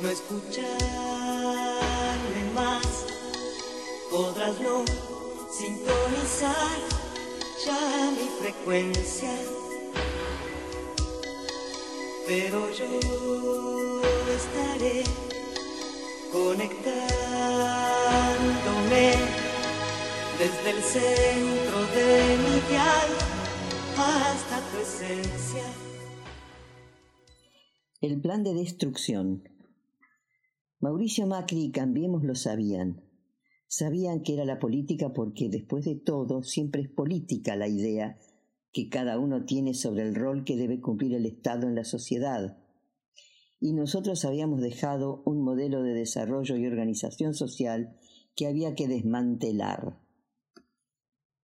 No escucharme más, podrás no sintonizar ya mi frecuencia, pero yo estaré conectándome desde el centro de mi dial hasta tu esencia. El plan de destrucción. Mauricio Macri y Cambiemos lo sabían. Sabían que era la política porque, después de todo, siempre es política la idea que cada uno tiene sobre el rol que debe cumplir el Estado en la sociedad. Y nosotros habíamos dejado un modelo de desarrollo y organización social que había que desmantelar.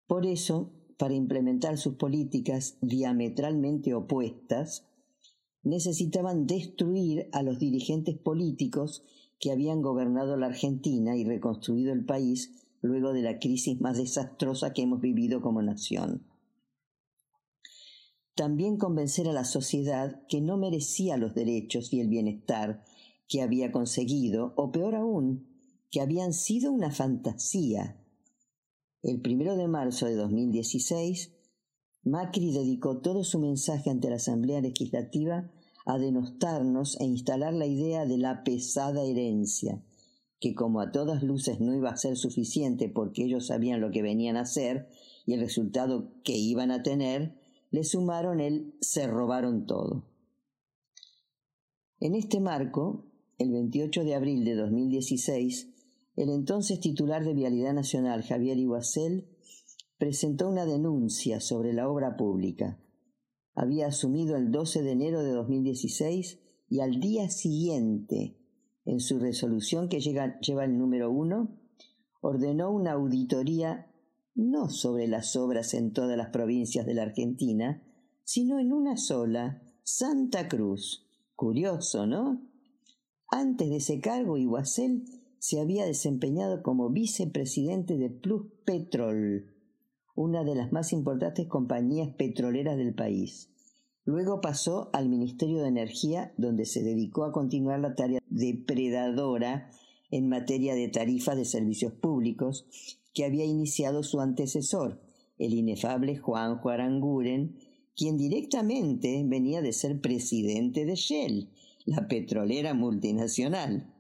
Por eso, para implementar sus políticas diametralmente opuestas, necesitaban destruir a los dirigentes políticos que habían gobernado la Argentina y reconstruido el país luego de la crisis más desastrosa que hemos vivido como nación. También convencer a la sociedad que no merecía los derechos y el bienestar que había conseguido, o peor aún, que habían sido una fantasía. El primero de marzo de 2016, Macri dedicó todo su mensaje ante la Asamblea Legislativa a denostarnos e instalar la idea de la pesada herencia, que como a todas luces no iba a ser suficiente porque ellos sabían lo que venían a hacer y el resultado que iban a tener, le sumaron el se robaron todo. En este marco, el 28 de abril de 2016, el entonces titular de Vialidad Nacional, Javier Iguacel, presentó una denuncia sobre la obra pública. Había asumido el 12 de enero de 2016 y al día siguiente, en su resolución que lleva el número uno, ordenó una auditoría no sobre las obras en todas las provincias de la Argentina, sino en una sola, Santa Cruz. Curioso, ¿no? Antes de ese cargo, Iguacel se había desempeñado como vicepresidente de Plus Petrol, una de las más importantes compañías petroleras del país. Luego pasó al Ministerio de Energía, donde se dedicó a continuar la tarea depredadora en materia de tarifas de servicios públicos que había iniciado su antecesor, el inefable Juan Aranguren, quien directamente venía de ser presidente de Shell, la petrolera multinacional.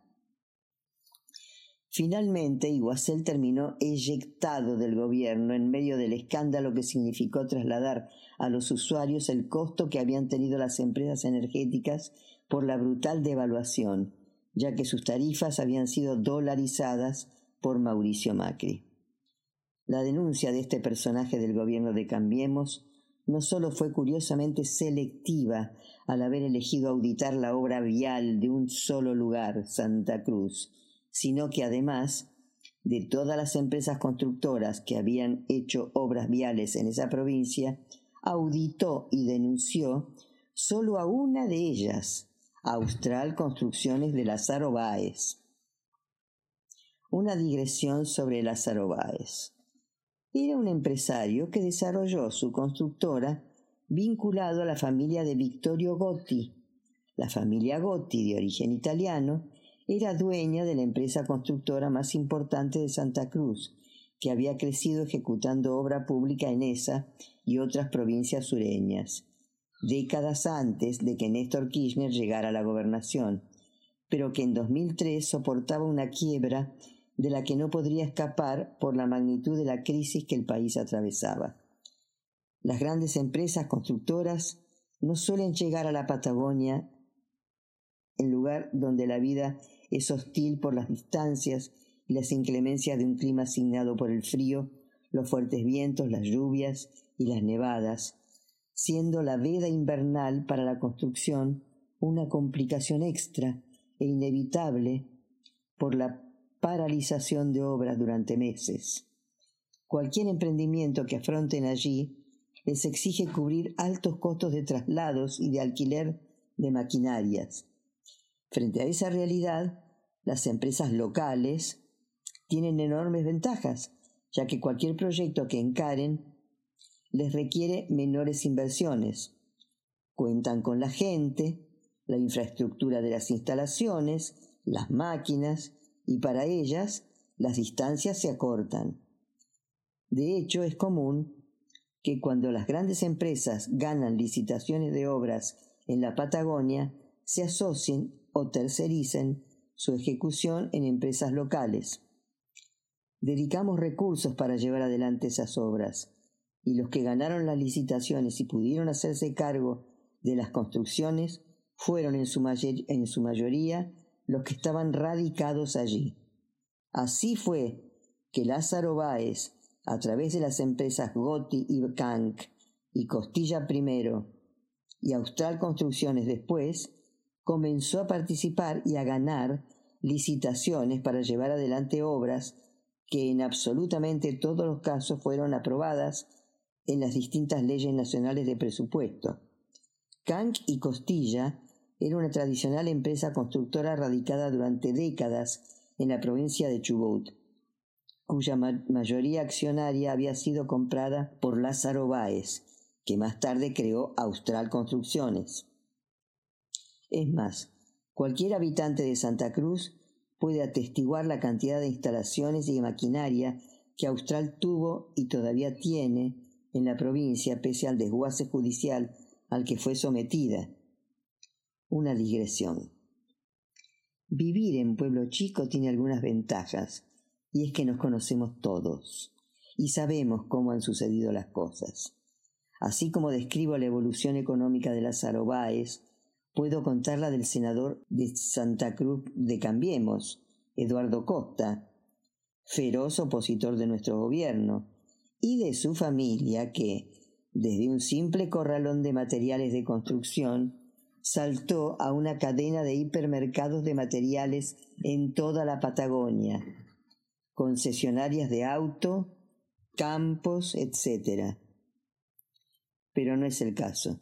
Finalmente, Iguacel terminó eyectado del gobierno en medio del escándalo que significó trasladar a los usuarios el costo que habían tenido las empresas energéticas por la brutal devaluación, ya que sus tarifas habían sido dolarizadas por Mauricio Macri. La denuncia de este personaje del gobierno de Cambiemos no solo fue curiosamente selectiva al haber elegido auditar la obra vial de un solo lugar, Santa Cruz, sino que además de todas las empresas constructoras que habían hecho obras viales en esa provincia, auditó y denunció solo a una de ellas, Austral Construcciones de Lázaro Báez. una digresión sobre Lázaro Báez. Era un empresario que desarrolló su constructora vinculado a la familia de Vittorio Gotti. La familia Gotti, de origen italiano, era dueña de la empresa constructora más importante de Santa Cruz, que había crecido ejecutando obra pública en esa y otras provincias sureñas, décadas antes de que Néstor Kirchner llegara a la gobernación, pero que en 2003 soportaba una quiebra de la que no podría escapar por la magnitud de la crisis que el país atravesaba. Las grandes empresas constructoras no suelen llegar a la Patagonia, en lugar donde la vida es hostil por las distancias y las inclemencias de un clima asignado por el frío, los fuertes vientos, las lluvias y las nevadas, siendo la veda invernal para la construcción una complicación extra e inevitable por la paralización de obras durante meses. Cualquier emprendimiento que afronten allí les exige cubrir altos costos de traslados y de alquiler de maquinarias. Frente a esa realidad, las empresas locales tienen enormes ventajas, ya que cualquier proyecto que encaren les requiere menores inversiones. Cuentan con la gente, la infraestructura de las instalaciones, las máquinas, y para ellas las distancias se acortan. De hecho, es común que cuando las grandes empresas ganan licitaciones de obras en la Patagonia, se asocien o tercericen su ejecución en empresas locales. Dedicamos recursos para llevar adelante esas obras, y los que ganaron las licitaciones y pudieron hacerse cargo de las construcciones fueron en su, en su mayoría los que estaban radicados allí. Así fue que Lázaro Báez, a través de las empresas Gotti y Kank y Costilla primero y Austral Construcciones después, comenzó a participar y a ganar licitaciones para llevar adelante obras que en absolutamente todos los casos fueron aprobadas en las distintas leyes nacionales de presupuesto. Kank y Costilla era una tradicional empresa constructora radicada durante décadas en la provincia de Chubut, cuya mayoría accionaria había sido comprada por Lázaro Báez, que más tarde creó Austral Construcciones. Es más, cualquier habitante de Santa Cruz puede atestiguar la cantidad de instalaciones y maquinaria que Austral tuvo y todavía tiene en la provincia pese al desguace judicial al que fue sometida una digresión. Vivir en pueblo chico tiene algunas ventajas, y es que nos conocemos todos, y sabemos cómo han sucedido las cosas. Así como describo la evolución económica de las Báez, puedo contarla del senador de Santa Cruz de Cambiemos, Eduardo Costa, feroz opositor de nuestro gobierno, y de su familia que, desde un simple corralón de materiales de construcción, saltó a una cadena de hipermercados de materiales en toda la Patagonia, concesionarias de auto, campos, etc. Pero no es el caso.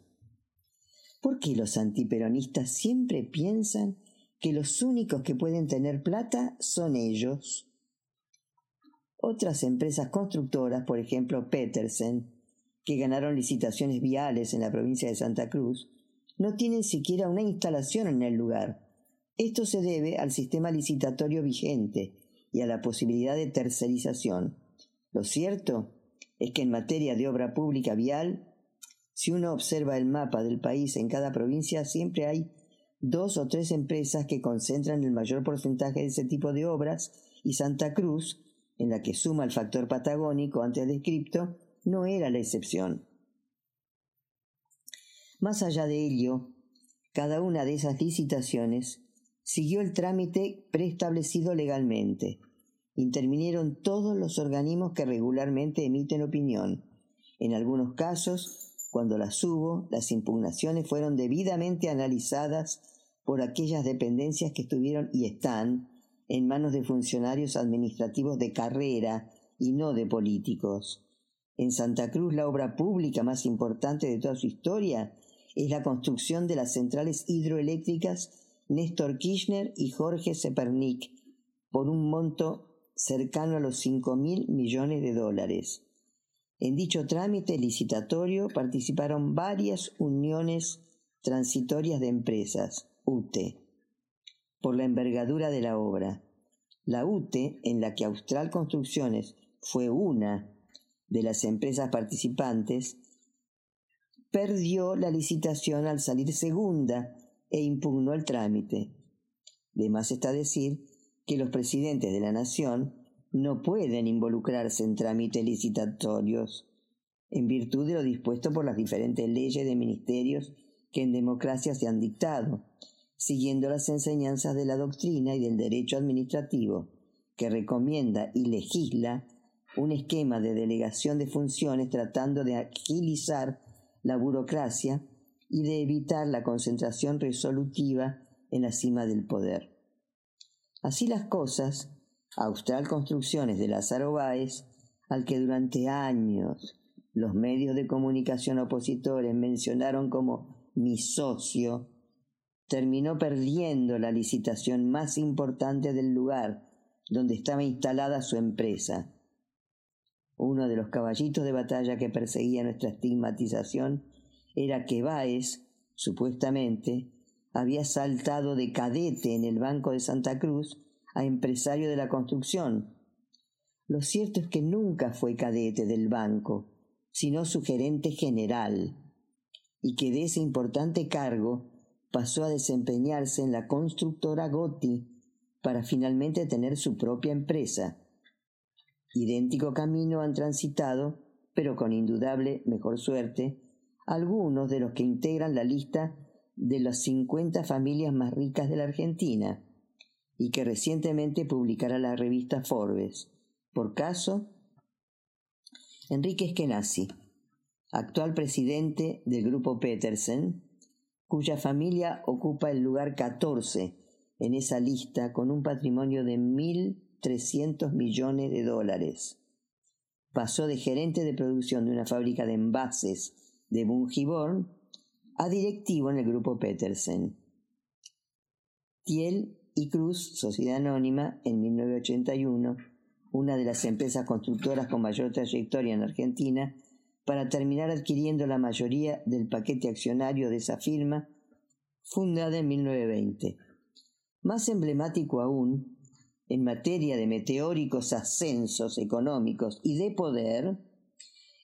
¿Por qué los antiperonistas siempre piensan que los únicos que pueden tener plata son ellos? Otras empresas constructoras, por ejemplo Petersen, que ganaron licitaciones viales en la provincia de Santa Cruz, no tienen siquiera una instalación en el lugar. Esto se debe al sistema licitatorio vigente y a la posibilidad de tercerización. Lo cierto es que en materia de obra pública vial, si uno observa el mapa del país en cada provincia, siempre hay dos o tres empresas que concentran el mayor porcentaje de ese tipo de obras y Santa Cruz, en la que suma el factor patagónico antes descripto, no era la excepción. Más allá de ello, cada una de esas licitaciones siguió el trámite preestablecido legalmente. Intervinieron todos los organismos que regularmente emiten opinión. En algunos casos, cuando las hubo, las impugnaciones fueron debidamente analizadas por aquellas dependencias que estuvieron y están en manos de funcionarios administrativos de carrera y no de políticos. En Santa Cruz la obra pública más importante de toda su historia es la construcción de las centrales hidroeléctricas Néstor Kirchner y Jorge Sepernik por un monto cercano a los 5 mil millones de dólares. En dicho trámite licitatorio participaron varias uniones transitorias de empresas, UTE, por la envergadura de la obra. La UTE, en la que Austral Construcciones fue una de las empresas participantes, perdió la licitación al salir segunda e impugnó el trámite. De más está decir que los presidentes de la nación no pueden involucrarse en trámites licitatorios en virtud de lo dispuesto por las diferentes leyes de ministerios que en democracia se han dictado, siguiendo las enseñanzas de la doctrina y del derecho administrativo, que recomienda y legisla un esquema de delegación de funciones tratando de agilizar la burocracia y de evitar la concentración resolutiva en la cima del poder. Así las cosas, Austral Construcciones de Lázaro Báez, al que durante años los medios de comunicación opositores mencionaron como mi socio, terminó perdiendo la licitación más importante del lugar donde estaba instalada su empresa. Uno de los caballitos de batalla que perseguía nuestra estigmatización era que Báez, supuestamente, había saltado de cadete en el Banco de Santa Cruz a empresario de la construcción. Lo cierto es que nunca fue cadete del banco, sino su gerente general, y que de ese importante cargo pasó a desempeñarse en la constructora Gotti para finalmente tener su propia empresa. Idéntico camino han transitado, pero con indudable mejor suerte, algunos de los que integran la lista de las 50 familias más ricas de la Argentina y que recientemente publicará la revista Forbes. Por caso, Enrique Eskenazi, actual presidente del grupo Petersen, cuya familia ocupa el lugar 14 en esa lista con un patrimonio de 1.300 millones de dólares. Pasó de gerente de producción de una fábrica de envases de Bungiborn a directivo en el grupo Petersen. Tiel y Cruz, Sociedad Anónima, en 1981, una de las empresas constructoras con mayor trayectoria en Argentina, para terminar adquiriendo la mayoría del paquete accionario de esa firma, fundada en 1920. Más emblemático aún, en materia de meteóricos ascensos económicos y de poder,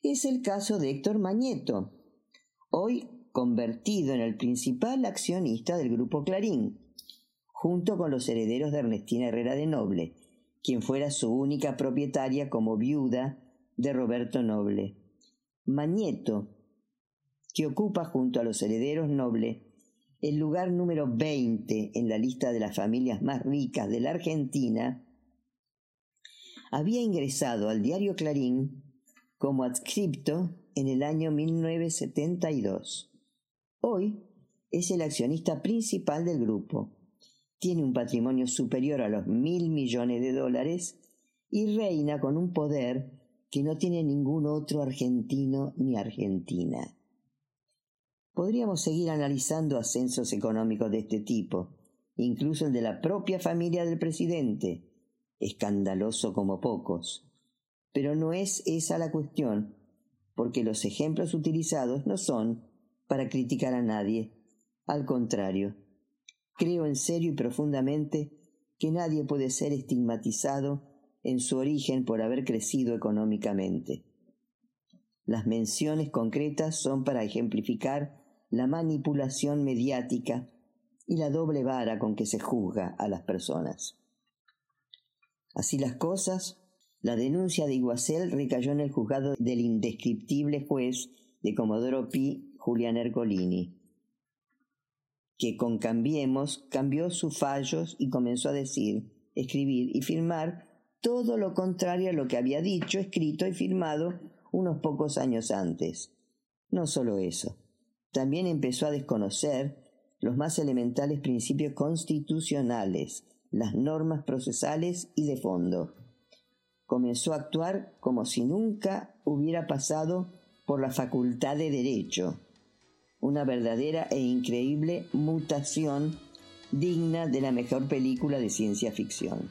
es el caso de Héctor Mañeto, hoy convertido en el principal accionista del Grupo Clarín, junto con los herederos de Ernestina Herrera de Noble, quien fuera su única propietaria como viuda de Roberto Noble. Mañeto, que ocupa junto a los herederos Noble el lugar número 20 en la lista de las familias más ricas de la Argentina, había ingresado al diario Clarín como adscripto en el año 1972. Hoy es el accionista principal del grupo. Tiene un patrimonio superior a los mil millones de dólares y reina con un poder que no tiene ningún otro argentino ni argentina. Podríamos seguir analizando ascensos económicos de este tipo, incluso el de la propia familia del presidente, escandaloso como pocos. Pero no es esa la cuestión, porque los ejemplos utilizados no son para criticar a nadie. Al contrario, creo en serio y profundamente que nadie puede ser estigmatizado en su origen por haber crecido económicamente. Las menciones concretas son para ejemplificar la manipulación mediática y la doble vara con que se juzga a las personas. Así las cosas, la denuncia de Iguacel recayó en el juzgado del indescriptible juez de Comodoro Pi, Julián Ercolini, que con Cambiemos cambió sus fallos y comenzó a decir, escribir y firmar todo lo contrario a lo que había dicho, escrito y firmado unos pocos años antes. No solo eso, también empezó a desconocer los más elementales principios constitucionales, las normas procesales y de fondo comenzó a actuar como si nunca hubiera pasado por la facultad de derecho, una verdadera e increíble mutación digna de la mejor película de ciencia ficción.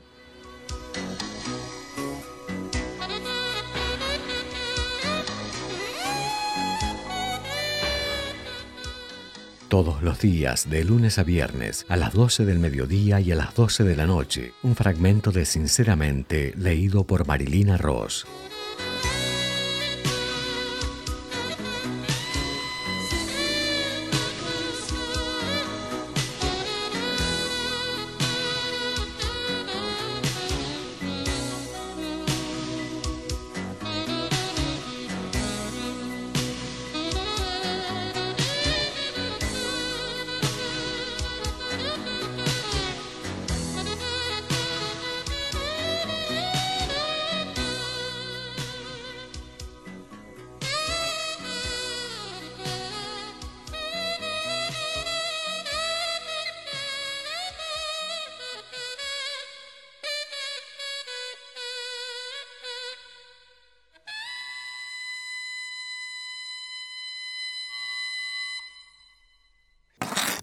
Todos los días, de lunes a viernes, a las 12 del mediodía y a las 12 de la noche, un fragmento de Sinceramente leído por Marilina Ross.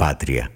Patria.